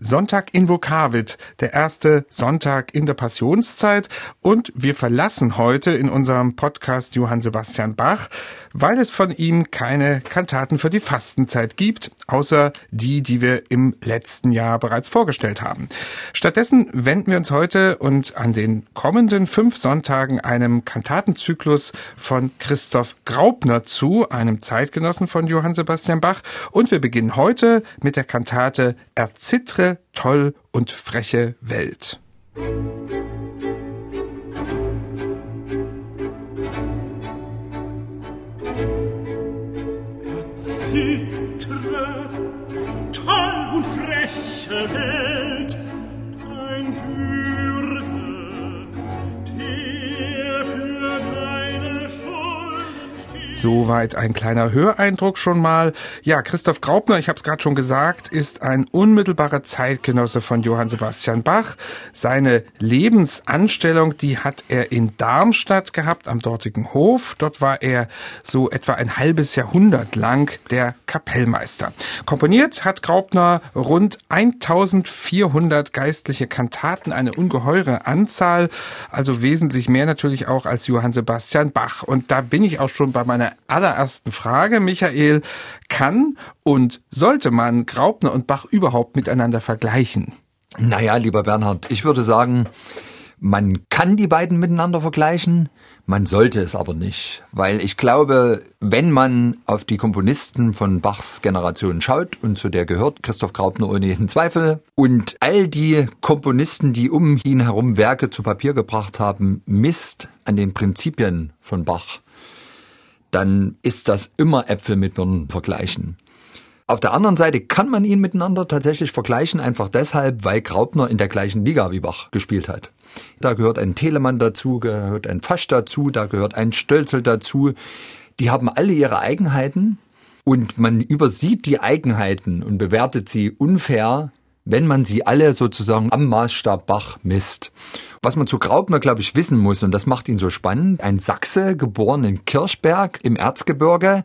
Sonntag in Vokavit, der erste Sonntag in der Passionszeit. Und wir verlassen heute in unserem Podcast Johann Sebastian Bach, weil es von ihm keine Kantaten für die Fastenzeit gibt, außer die, die wir im letzten Jahr bereits vorgestellt haben. Stattdessen wenden wir uns heute und an den kommenden fünf Sonntagen einem Kantatenzyklus von Christoph Graupner zu, einem Zeitgenossen von Johann Sebastian Bach. Und wir beginnen heute mit der Kantate Erzittre toll und freche Welt. Zittre, toll und freche Welt, Soweit ein kleiner Höreindruck schon mal. Ja, Christoph Graupner, ich habe es gerade schon gesagt, ist ein unmittelbarer Zeitgenosse von Johann Sebastian Bach. Seine Lebensanstellung, die hat er in Darmstadt gehabt, am dortigen Hof. Dort war er so etwa ein halbes Jahrhundert lang der Kapellmeister. Komponiert hat Graupner rund 1400 geistliche Kantaten, eine ungeheure Anzahl, also wesentlich mehr natürlich auch als Johann Sebastian Bach. Und da bin ich auch schon bei meiner allerersten Frage, Michael. Kann und sollte man Graupner und Bach überhaupt miteinander vergleichen? Naja, lieber Bernhard, ich würde sagen, man kann die beiden miteinander vergleichen, man sollte es aber nicht, weil ich glaube, wenn man auf die Komponisten von Bachs Generation schaut, und zu der gehört Christoph Graupner ohne jeden Zweifel, und all die Komponisten, die um ihn herum Werke zu Papier gebracht haben, misst an den Prinzipien von Bach, dann ist das immer Äpfel mit Birnen vergleichen. Auf der anderen Seite kann man ihn miteinander tatsächlich vergleichen, einfach deshalb, weil Graupner in der gleichen Liga wie Bach gespielt hat. Da gehört ein Telemann dazu, gehört ein Fasch dazu, da gehört ein Stölzel dazu. Die haben alle ihre Eigenheiten und man übersieht die Eigenheiten und bewertet sie unfair, wenn man sie alle sozusagen am Maßstab Bach misst. Was man zu Graupner, glaube ich, wissen muss, und das macht ihn so spannend, ein Sachse, geboren in Kirchberg im Erzgebirge,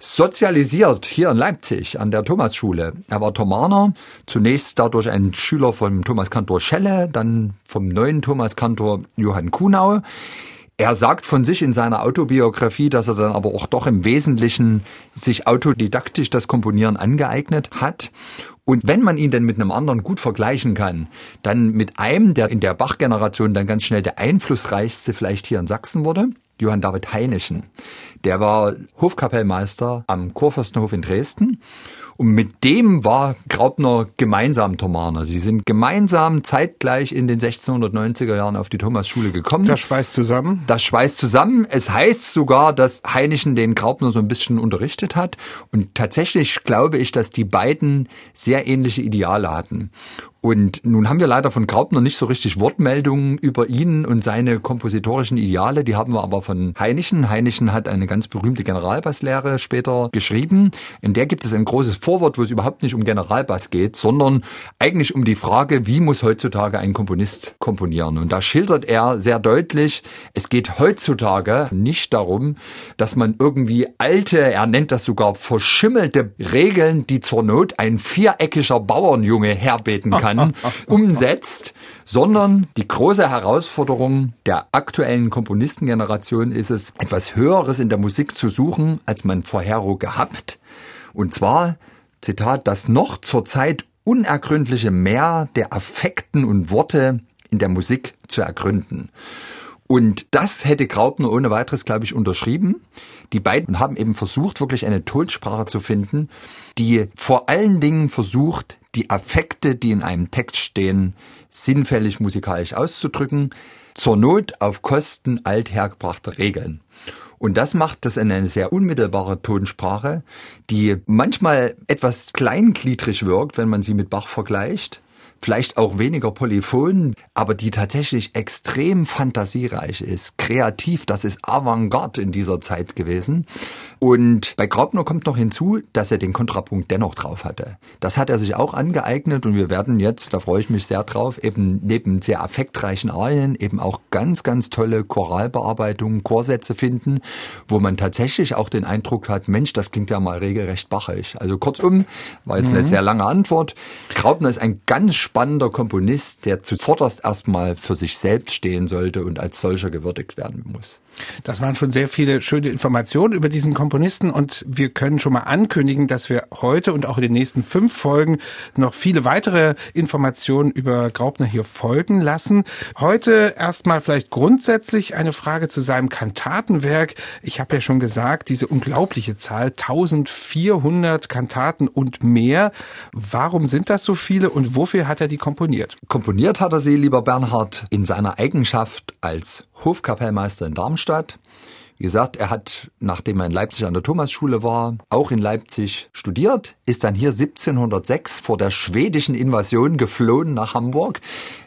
sozialisiert hier in Leipzig an der Thomasschule. Er war Thomaner, zunächst dadurch ein Schüler von Thomas Kantor Schelle, dann vom neuen Thomas Kantor Johann Kuhnau. Er sagt von sich in seiner Autobiografie, dass er dann aber auch doch im Wesentlichen sich autodidaktisch das Komponieren angeeignet hat und wenn man ihn denn mit einem anderen gut vergleichen kann, dann mit einem, der in der Bach-Generation dann ganz schnell der einflussreichste vielleicht hier in Sachsen wurde, Johann David Heinichen. Der war Hofkapellmeister am Kurfürstenhof in Dresden und mit dem war Graupner gemeinsam Thomaner. Sie sind gemeinsam zeitgleich in den 1690er Jahren auf die Thomasschule gekommen. Das schweißt zusammen? Das schweißt zusammen. Es heißt sogar, dass Heinichen den Graupner so ein bisschen unterrichtet hat. Und tatsächlich glaube ich, dass die beiden sehr ähnliche Ideale hatten. Und nun haben wir leider von Graupner nicht so richtig Wortmeldungen über ihn und seine kompositorischen Ideale. Die haben wir aber von Heinichen. Heinichen hat eine ganz berühmte Generalbasslehre später geschrieben. In der gibt es ein großes Vorwort, wo es überhaupt nicht um Generalbass geht, sondern eigentlich um die Frage, wie muss heutzutage ein Komponist komponieren. Und da schildert er sehr deutlich, es geht heutzutage nicht darum, dass man irgendwie alte, er nennt das sogar verschimmelte Regeln, die zur Not ein viereckiger Bauernjunge herbeten kann kann, umsetzt, sondern die große Herausforderung der aktuellen Komponistengeneration ist es, etwas Höheres in der Musik zu suchen, als man vorher gehabt. Und zwar, Zitat, das noch zurzeit unergründliche Meer der Affekten und Worte in der Musik zu ergründen. Und das hätte Graupner ohne weiteres, glaube ich, unterschrieben. Die beiden haben eben versucht, wirklich eine Tonsprache zu finden, die vor allen Dingen versucht, die Affekte, die in einem Text stehen, sinnfällig musikalisch auszudrücken, zur Not auf Kosten althergebrachter Regeln. Und das macht das in eine sehr unmittelbare Tonsprache, die manchmal etwas kleingliedrig wirkt, wenn man sie mit Bach vergleicht, vielleicht auch weniger polyphon, aber die tatsächlich extrem fantasiereich ist, kreativ. Das ist Avantgarde in dieser Zeit gewesen. Und bei Graupner kommt noch hinzu, dass er den Kontrapunkt dennoch drauf hatte. Das hat er sich auch angeeignet und wir werden jetzt, da freue ich mich sehr drauf, eben neben sehr affektreichen Arien eben auch ganz, ganz tolle Choralbearbeitungen, Chorsätze finden, wo man tatsächlich auch den Eindruck hat, Mensch, das klingt ja mal regelrecht bachig. Also kurzum, war jetzt mhm. eine sehr lange Antwort. Graupner ist ein ganz spannender Komponist, der zuvorderst erstmal für sich selbst stehen sollte und als solcher gewürdigt werden muss. Das waren schon sehr viele schöne Informationen über diesen Komponisten und wir können schon mal ankündigen, dass wir heute und auch in den nächsten fünf Folgen noch viele weitere Informationen über Graupner hier folgen lassen. Heute erstmal vielleicht grundsätzlich eine Frage zu seinem Kantatenwerk. Ich habe ja schon gesagt, diese unglaubliche Zahl, 1400 Kantaten und mehr. Warum sind das so viele und wofür hat er die komponiert? Komponiert hat er sie, lieber Bernhard, in seiner Eigenschaft als Hofkapellmeister in Darmstadt. Wie gesagt, er hat, nachdem er in Leipzig an der Thomasschule war, auch in Leipzig studiert, ist dann hier 1706 vor der schwedischen Invasion geflohen nach Hamburg,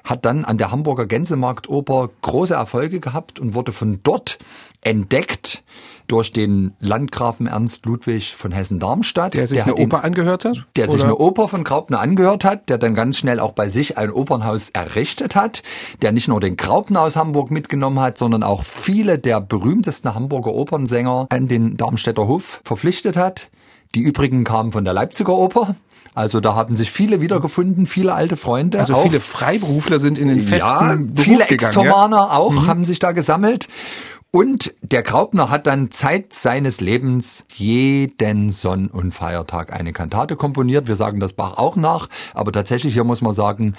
hat dann an der Hamburger Gänsemarktoper große Erfolge gehabt und wurde von dort entdeckt durch den Landgrafen Ernst Ludwig von Hessen-Darmstadt. Der sich der eine Oper ihn, angehört hat? Der oder? sich eine Oper von Graupner angehört hat, der dann ganz schnell auch bei sich ein Opernhaus errichtet hat, der nicht nur den Graupner aus Hamburg mitgenommen hat, sondern auch viele der berühmtesten Hamburger Opernsänger an den Darmstädter Hof verpflichtet hat. Die übrigen kamen von der Leipziger Oper. Also da haben sich viele wiedergefunden, viele alte Freunde. Also auch. viele Freiberufler sind in den festen ja, Beruf viele Extermaner ja? auch mhm. haben sich da gesammelt. Und der Graupner hat dann Zeit seines Lebens jeden Sonn- und Feiertag eine Kantate komponiert. Wir sagen das Bach auch nach, aber tatsächlich hier muss man sagen,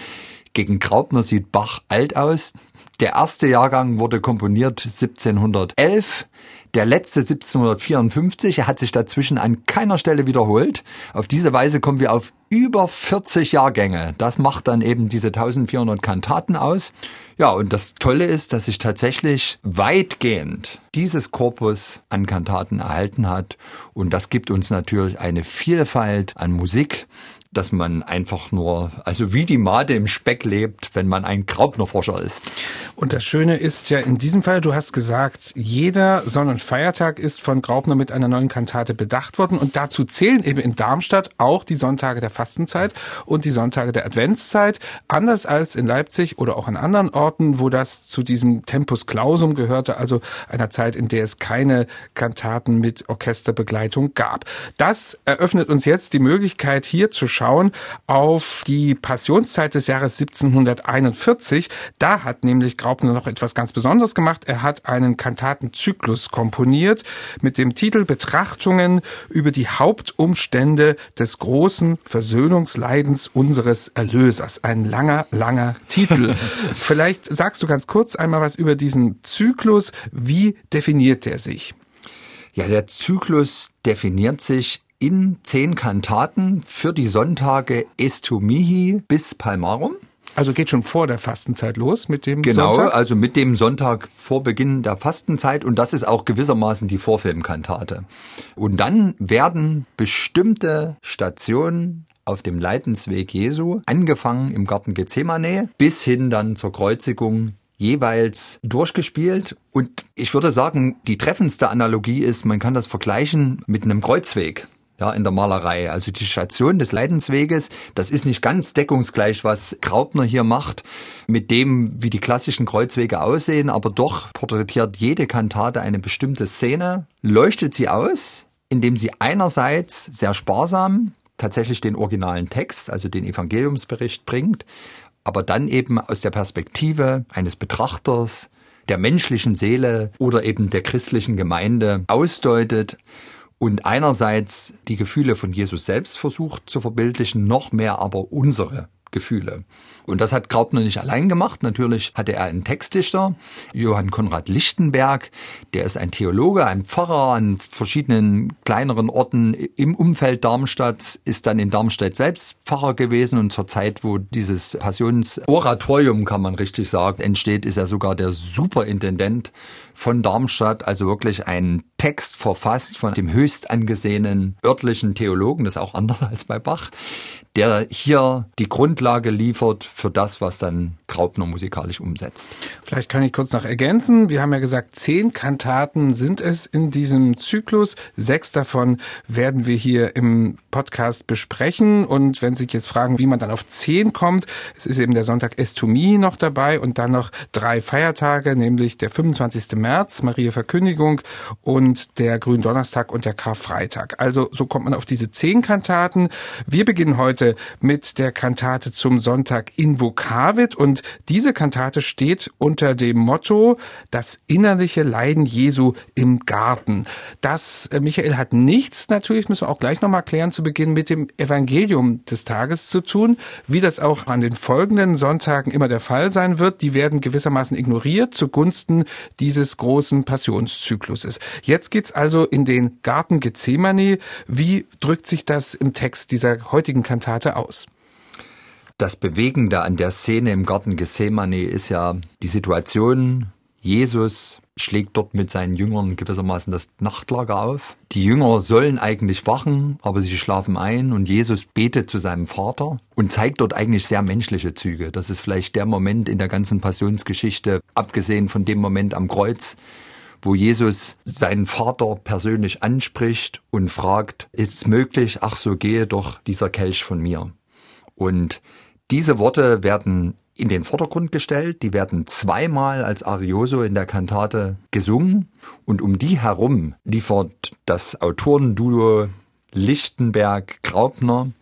gegen Graupner sieht Bach alt aus. Der erste Jahrgang wurde komponiert 1711 der letzte 1754. Er hat sich dazwischen an keiner Stelle wiederholt. Auf diese Weise kommen wir auf über 40 Jahrgänge. Das macht dann eben diese 1400 Kantaten aus. Ja, und das Tolle ist, dass sich tatsächlich weitgehend dieses Korpus an Kantaten erhalten hat. Und das gibt uns natürlich eine Vielfalt an Musik, dass man einfach nur, also wie die Made im Speck lebt, wenn man ein Graupnerforscher ist. Und das Schöne ist ja in diesem Fall, du hast gesagt, jeder Sonn- und Feiertag ist von Graupner mit einer neuen Kantate bedacht worden und dazu zählen eben in Darmstadt auch die Sonntage der Fastenzeit und die Sonntage der Adventszeit, anders als in Leipzig oder auch an anderen Orten, wo das zu diesem Tempus Clausum gehörte, also einer Zeit, in der es keine Kantaten mit Orchesterbegleitung gab. Das eröffnet uns jetzt die Möglichkeit, hier zu schauen, schauen auf die Passionszeit des Jahres 1741. Da hat nämlich Graupner noch etwas ganz Besonderes gemacht. Er hat einen Kantatenzyklus komponiert mit dem Titel Betrachtungen über die Hauptumstände des großen Versöhnungsleidens unseres Erlösers. Ein langer, langer Titel. Vielleicht sagst du ganz kurz einmal was über diesen Zyklus. Wie definiert der sich? Ja, der Zyklus definiert sich in zehn Kantaten für die Sonntage Estumihi bis Palmarum. Also geht schon vor der Fastenzeit los mit dem genau, Sonntag? Genau, also mit dem Sonntag vor Beginn der Fastenzeit und das ist auch gewissermaßen die Vorfilmkantate. Und dann werden bestimmte Stationen auf dem Leidensweg Jesu, angefangen im Garten Gethsemane bis hin dann zur Kreuzigung jeweils durchgespielt. Und ich würde sagen, die treffendste Analogie ist, man kann das vergleichen mit einem Kreuzweg ja, in der Malerei. Also die Station des Leidensweges, das ist nicht ganz deckungsgleich, was Graupner hier macht, mit dem, wie die klassischen Kreuzwege aussehen, aber doch porträtiert jede Kantate eine bestimmte Szene, leuchtet sie aus, indem sie einerseits sehr sparsam tatsächlich den originalen Text, also den Evangeliumsbericht bringt, aber dann eben aus der Perspektive eines Betrachters, der menschlichen Seele oder eben der christlichen Gemeinde ausdeutet und einerseits die Gefühle von Jesus selbst versucht zu verbildlichen, noch mehr aber unsere Gefühle. Und das hat Graupner nicht allein gemacht. Natürlich hatte er einen Textdichter, Johann Konrad Lichtenberg, der ist ein Theologe, ein Pfarrer an verschiedenen kleineren Orten im Umfeld Darmstadt, ist dann in Darmstadt selbst Pfarrer gewesen. Und zur Zeit, wo dieses Passionsoratorium, kann man richtig sagen, entsteht, ist er sogar der Superintendent von Darmstadt, also wirklich ein Text verfasst von dem höchst angesehenen örtlichen Theologen, das ist auch anders als bei Bach, der hier die Grundlage liefert für das, was dann Graupner musikalisch umsetzt. Vielleicht kann ich kurz noch ergänzen. Wir haben ja gesagt, zehn Kantaten sind es in diesem Zyklus. Sechs davon werden wir hier im Podcast besprechen. Und wenn Sie sich jetzt fragen, wie man dann auf zehn kommt, es ist eben der Sonntag Estomie noch dabei und dann noch drei Feiertage, nämlich der 25. März, Maria Verkündigung und der Gründonnerstag und der Karfreitag. Also so kommt man auf diese zehn Kantaten. Wir beginnen heute mit der Kantate zum Sonntag Invocavit und diese Kantate steht unter dem Motto Das innerliche Leiden Jesu im Garten. Das, äh, Michael, hat nichts, natürlich müssen wir auch gleich nochmal klären zu Beginn, mit dem Evangelium des Tages zu tun, wie das auch an den folgenden Sonntagen immer der Fall sein wird. Die werden gewissermaßen ignoriert zugunsten dieses großen Passionszykluses. Jetzt geht's also in den Garten Gethsemane. Wie drückt sich das im Text dieser heutigen Kantate aus. Das Bewegende an der Szene im Garten Gethsemane ist ja die Situation, Jesus schlägt dort mit seinen Jüngern gewissermaßen das Nachtlager auf. Die Jünger sollen eigentlich wachen, aber sie schlafen ein und Jesus betet zu seinem Vater und zeigt dort eigentlich sehr menschliche Züge. Das ist vielleicht der Moment in der ganzen Passionsgeschichte, abgesehen von dem Moment am Kreuz, wo Jesus seinen Vater persönlich anspricht und fragt, ist es möglich, ach so gehe doch dieser Kelch von mir. Und diese Worte werden in den Vordergrund gestellt, die werden zweimal als Arioso in der Kantate gesungen und um die herum liefert das Autorenduo Lichtenberg-Graupner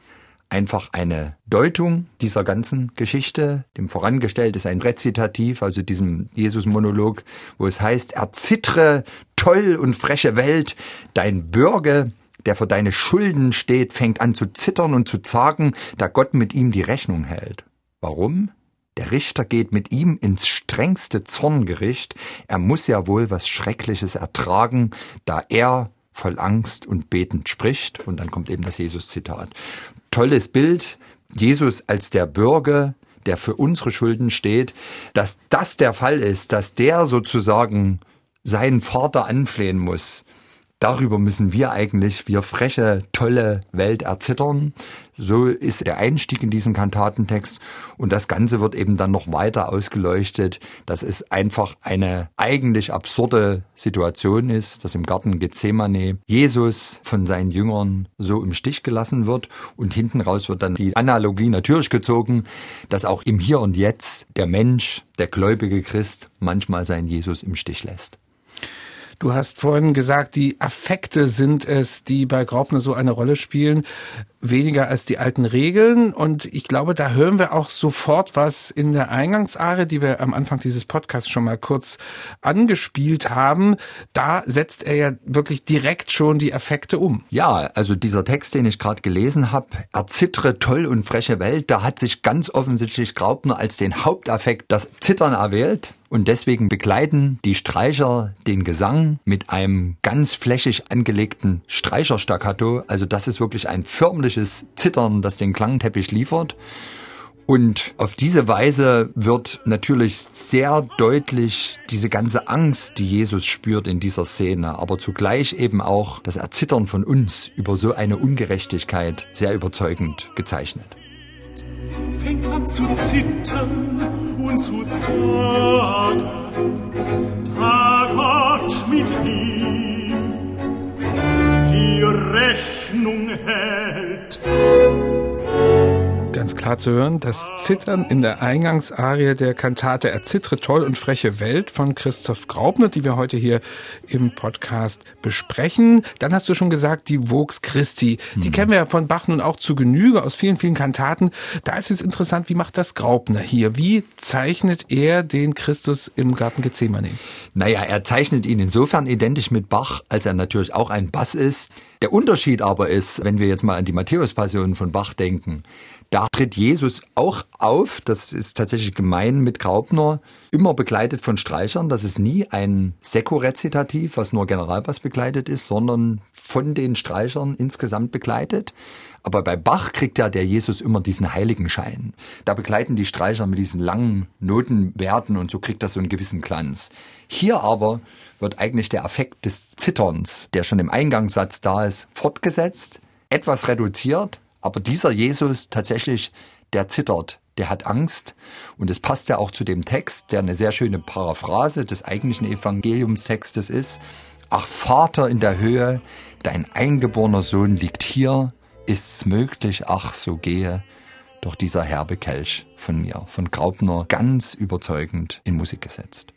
einfach eine Deutung dieser ganzen Geschichte. Dem vorangestellt ist ein Rezitativ, also diesem Jesus-Monolog, wo es heißt, erzittre, toll und freche Welt, dein Bürger, der für deine Schulden steht, fängt an zu zittern und zu zagen, da Gott mit ihm die Rechnung hält. Warum? Der Richter geht mit ihm ins strengste Zorngericht. Er muss ja wohl was Schreckliches ertragen, da er voll Angst und betend spricht. Und dann kommt eben das Jesus-Zitat tolles Bild. Jesus als der Bürger, der für unsere Schulden steht, dass das der Fall ist, dass der sozusagen seinen Vater anflehen muss, Darüber müssen wir eigentlich, wir freche, tolle Welt erzittern. So ist der Einstieg in diesen Kantatentext. Und das Ganze wird eben dann noch weiter ausgeleuchtet, dass es einfach eine eigentlich absurde Situation ist, dass im Garten Gethsemane Jesus von seinen Jüngern so im Stich gelassen wird. Und hinten raus wird dann die Analogie natürlich gezogen, dass auch im Hier und Jetzt der Mensch, der gläubige Christ, manchmal seinen Jesus im Stich lässt. Du hast vorhin gesagt, die Affekte sind es, die bei Graupner so eine Rolle spielen weniger als die alten Regeln. Und ich glaube, da hören wir auch sofort was in der Eingangsare, die wir am Anfang dieses Podcasts schon mal kurz angespielt haben. Da setzt er ja wirklich direkt schon die Effekte um. Ja, also dieser Text, den ich gerade gelesen habe, erzittere toll und freche Welt, da hat sich ganz offensichtlich Graupner als den Hauptaffekt das Zittern erwählt. Und deswegen begleiten die Streicher den Gesang mit einem ganz flächig angelegten Streicherstaccato. Also das ist wirklich ein förmliches Zittern, das den Klangteppich liefert. Und auf diese Weise wird natürlich sehr deutlich diese ganze Angst, die Jesus spürt in dieser Szene, aber zugleich eben auch das Erzittern von uns über so eine Ungerechtigkeit sehr überzeugend gezeichnet. Fängt an zu zittern und zu zagen, da Gott mit ihm. Die Rechnung hält klar zu hören, das Zittern in der Eingangsarie der Kantate Erzittre toll und freche Welt von Christoph Graubner, die wir heute hier im Podcast besprechen. Dann hast du schon gesagt, die Vox Christi. Die mhm. kennen wir ja von Bach nun auch zu Genüge aus vielen, vielen Kantaten. Da ist es interessant, wie macht das Graubner hier? Wie zeichnet er den Christus im Garten Gethsemane? Naja, er zeichnet ihn insofern identisch mit Bach, als er natürlich auch ein Bass ist. Der Unterschied aber ist, wenn wir jetzt mal an die Matthäus-Passion von Bach denken, Da tritt Jesus auch auf, das ist tatsächlich gemein mit Graupner, immer begleitet von Streichern. Das ist nie ein Sekko-Rezitativ, was nur Generalbass begleitet ist, sondern von den Streichern insgesamt begleitet. Aber bei Bach kriegt ja der Jesus immer diesen Heiligenschein. Da begleiten die Streicher mit diesen langen Notenwerten und so kriegt das so einen gewissen Glanz. Hier aber wird eigentlich der Effekt des Zitterns, der schon im Eingangssatz da ist, fortgesetzt, etwas reduziert, aber dieser Jesus tatsächlich, der zittert, der hat Angst. Und es passt ja auch zu dem Text, der eine sehr schöne Paraphrase des eigentlichen Evangeliumstextes ist. Ach Vater in der Höhe, dein eingeborener Sohn liegt hier, ist's möglich, ach so gehe doch dieser herbe Kelch von mir, von Graupner, ganz überzeugend in Musik gesetzt.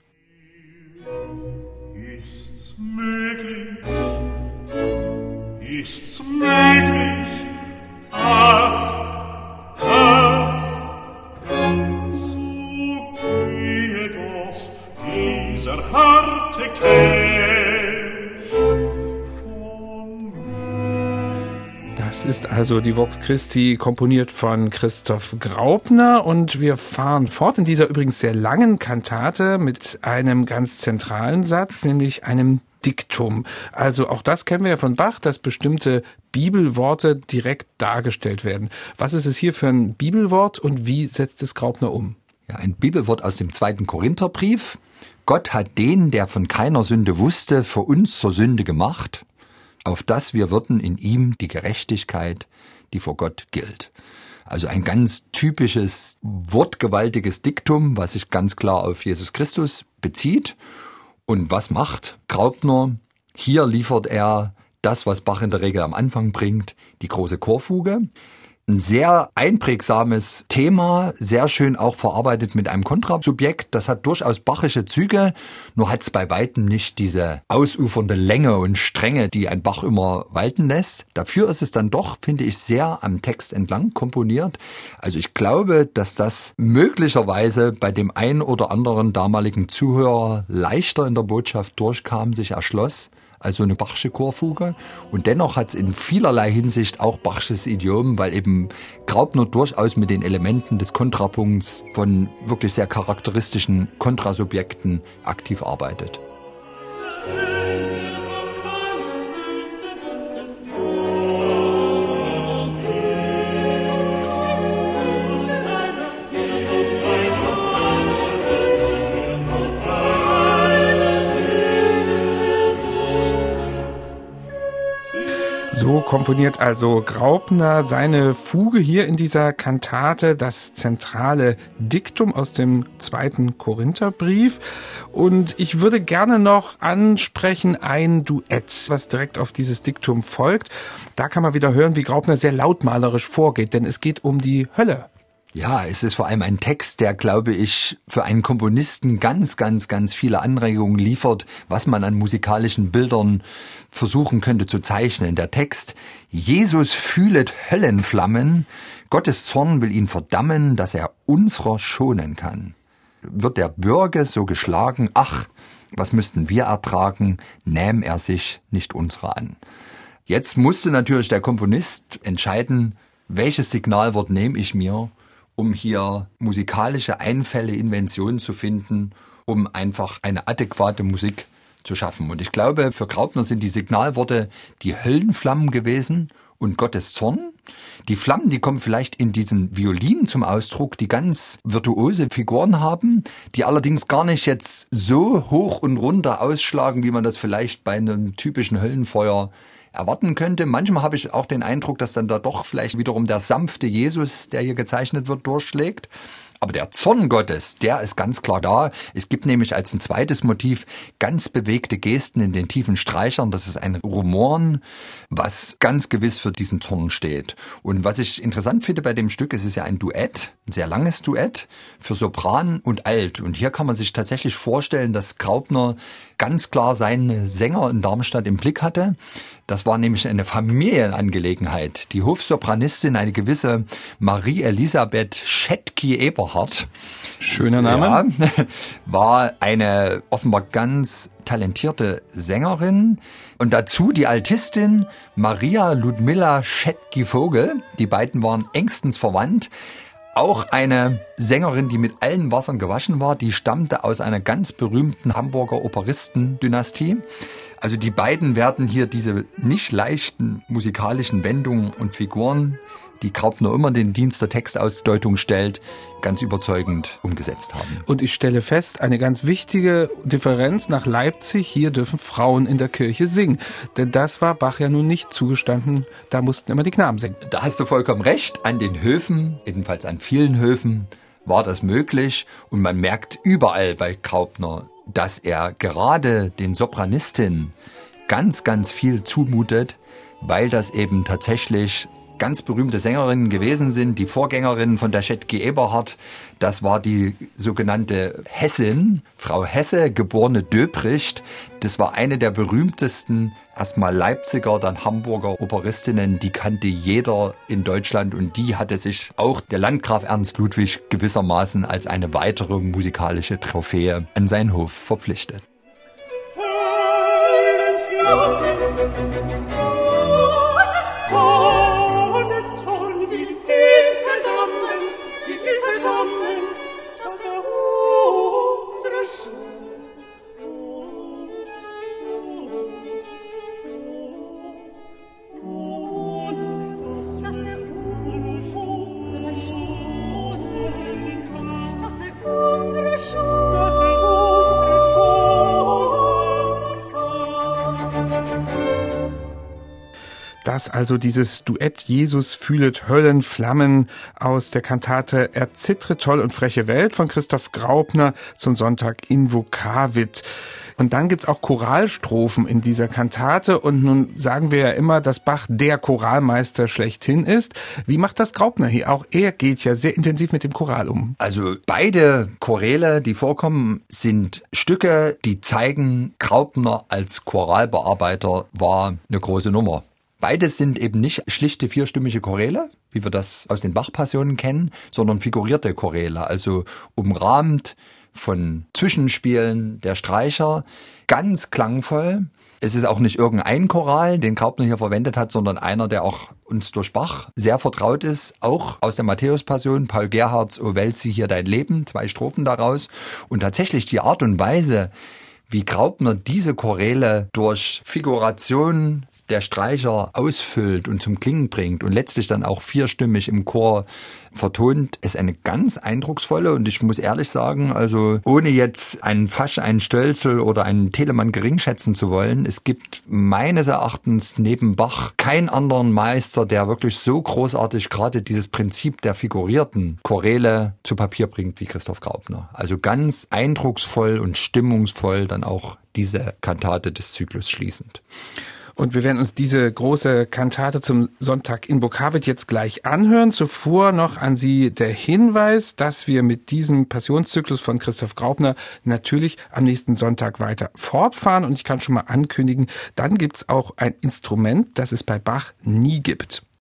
Ist's möglich, ist's möglich, Das ist also die Vox Christi, komponiert von Christoph Graupner. Und wir fahren fort in dieser übrigens sehr langen Kantate mit einem ganz zentralen Satz, nämlich einem Diktum. Also auch das kennen wir ja von Bach, dass bestimmte Bibelworte direkt dargestellt werden. Was ist es hier für ein Bibelwort und wie setzt es Graupner um? Ja, ein Bibelwort aus dem zweiten Korintherbrief. Gott hat den, der von keiner Sünde wusste, für uns zur Sünde gemacht, auf dass wir würden in ihm die Gerechtigkeit, die vor Gott gilt. Also ein ganz typisches, wortgewaltiges Diktum, was sich ganz klar auf Jesus Christus bezieht. Und was macht Graupner? Hier liefert er das, was Bach in der Regel am Anfang bringt, die große Chorfuge. Ein sehr einprägsames Thema, sehr schön auch verarbeitet mit einem Kontrasubjekt. Das hat durchaus bachische Züge, nur hat es bei weitem nicht diese ausufernde Länge und Strenge, die ein Bach immer walten lässt. Dafür ist es dann doch, finde ich, sehr am Text entlang komponiert. Also ich glaube, dass das möglicherweise bei dem einen oder anderen damaligen Zuhörer leichter in der Botschaft durchkam, sich erschloss also eine Bachsche Chorfuge. Und dennoch hat es in vielerlei Hinsicht auch Bachsches Idiom, weil eben Graupner durchaus mit den Elementen des Kontrapunkts von wirklich sehr charakteristischen Kontrasubjekten aktiv arbeitet. So komponiert also Graupner seine Fuge hier in dieser Kantate, das zentrale Diktum aus dem zweiten Korintherbrief. Und ich würde gerne noch ansprechen ein Duett, was direkt auf dieses Diktum folgt. Da kann man wieder hören, wie Graupner sehr lautmalerisch vorgeht, denn es geht um die Hölle. Ja, es ist vor allem ein Text, der, glaube ich, für einen Komponisten ganz, ganz, ganz viele Anregungen liefert, was man an musikalischen Bildern versuchen könnte zu zeichnen. Der Text, Jesus fühlet Höllenflammen, Gottes Zorn will ihn verdammen, dass er unserer schonen kann. Wird der Bürger so geschlagen, ach, was müssten wir ertragen, nähm er sich nicht unserer an. Jetzt musste natürlich der Komponist entscheiden, welches Signalwort nehme ich mir, um hier musikalische Einfälle, Inventionen zu finden, um einfach eine adäquate Musik zu schaffen. Und ich glaube, für Graupner sind die Signalworte die Höllenflammen gewesen und Gottes Zorn. Die Flammen, die kommen vielleicht in diesen Violinen zum Ausdruck, die ganz virtuose Figuren haben, die allerdings gar nicht jetzt so hoch und runter ausschlagen, wie man das vielleicht bei einem typischen Höllenfeuer erwarten könnte. Manchmal habe ich auch den Eindruck, dass dann da doch vielleicht wiederum der sanfte Jesus, der hier gezeichnet wird, durchschlägt. Aber der Zorn Gottes, der ist ganz klar da. Es gibt nämlich als ein zweites Motiv ganz bewegte Gesten in den tiefen Streichern. Das ist ein Rumoren, was ganz gewiss für diesen Zorn steht. Und was ich interessant finde bei dem Stück, es ist ja ein Duett, ein sehr langes Duett für Sopran und Alt. Und hier kann man sich tatsächlich vorstellen, dass Graupner ganz klar seine Sänger in Darmstadt im Blick hatte. Das war nämlich eine Familienangelegenheit. Die Hofsopranistin, eine gewisse Marie-Elisabeth Schettky-Eberhardt, Schöner Name. ja, war eine offenbar ganz talentierte Sängerin und dazu die Altistin Maria Ludmilla Schettky-Vogel. Die beiden waren engstens verwandt. Auch eine Sängerin, die mit allen Wassern gewaschen war, die stammte aus einer ganz berühmten Hamburger Operistendynastie. Also die beiden werden hier diese nicht leichten musikalischen Wendungen und Figuren, die Graupner immer den Dienst der Textausdeutung stellt, ganz überzeugend umgesetzt haben. Und ich stelle fest, eine ganz wichtige Differenz nach Leipzig, hier dürfen Frauen in der Kirche singen. Denn das war Bach ja nun nicht zugestanden, da mussten immer die Knaben singen. Da hast du vollkommen recht. An den Höfen, jedenfalls an vielen Höfen, war das möglich. Und man merkt überall bei Graupner, dass er gerade den Sopranistinnen ganz, ganz viel zumutet, weil das eben tatsächlich ganz berühmte Sängerinnen gewesen sind. Die Vorgängerin von der Schettke Eberhardt, das war die sogenannte Hessin, Frau Hesse, geborene Döbricht. Das war eine der berühmtesten, erstmal Leipziger, dann Hamburger Operistinnen. Die kannte jeder in Deutschland und die hatte sich auch der Landgraf Ernst Ludwig gewissermaßen als eine weitere musikalische Trophäe an seinen Hof verpflichtet. Das also dieses Duett Jesus fühlet Höllenflammen aus der Kantate Erzittre toll und freche Welt von Christoph Graupner zum Sonntag in Vokavit. Und dann gibt's auch Choralstrophen in dieser Kantate. Und nun sagen wir ja immer, dass Bach der Choralmeister schlechthin ist. Wie macht das Graupner hier? Auch er geht ja sehr intensiv mit dem Choral um. Also beide Choräle, die vorkommen, sind Stücke, die zeigen, Graupner als Choralbearbeiter war eine große Nummer. Beides sind eben nicht schlichte vierstimmige Choräle, wie wir das aus den Bach-Passionen kennen, sondern figurierte Choräle, also umrahmt von Zwischenspielen der Streicher, ganz klangvoll. Es ist auch nicht irgendein Choral, den Graupner hier verwendet hat, sondern einer, der auch uns durch Bach sehr vertraut ist, auch aus der Matthäus-Passion, Paul Gerhards O Welt, sie hier dein Leben, zwei Strophen daraus. Und tatsächlich die Art und Weise, wie Graupner diese Choräle durch Figuration, der Streicher ausfüllt und zum Klingen bringt und letztlich dann auch vierstimmig im Chor vertont, ist eine ganz eindrucksvolle und ich muss ehrlich sagen, also ohne jetzt einen Fasch, einen Stölzel oder einen Telemann gering schätzen zu wollen, es gibt meines Erachtens neben Bach keinen anderen Meister, der wirklich so großartig gerade dieses Prinzip der figurierten Choräle zu Papier bringt wie Christoph Graupner. Also ganz eindrucksvoll und stimmungsvoll dann auch diese Kantate des Zyklus schließend. Und wir werden uns diese große Kantate zum Sonntag in Bokavit jetzt gleich anhören. Zuvor noch an Sie der Hinweis, dass wir mit diesem Passionszyklus von Christoph Graupner natürlich am nächsten Sonntag weiter fortfahren. Und ich kann schon mal ankündigen, dann gibt's auch ein Instrument, das es bei Bach nie gibt.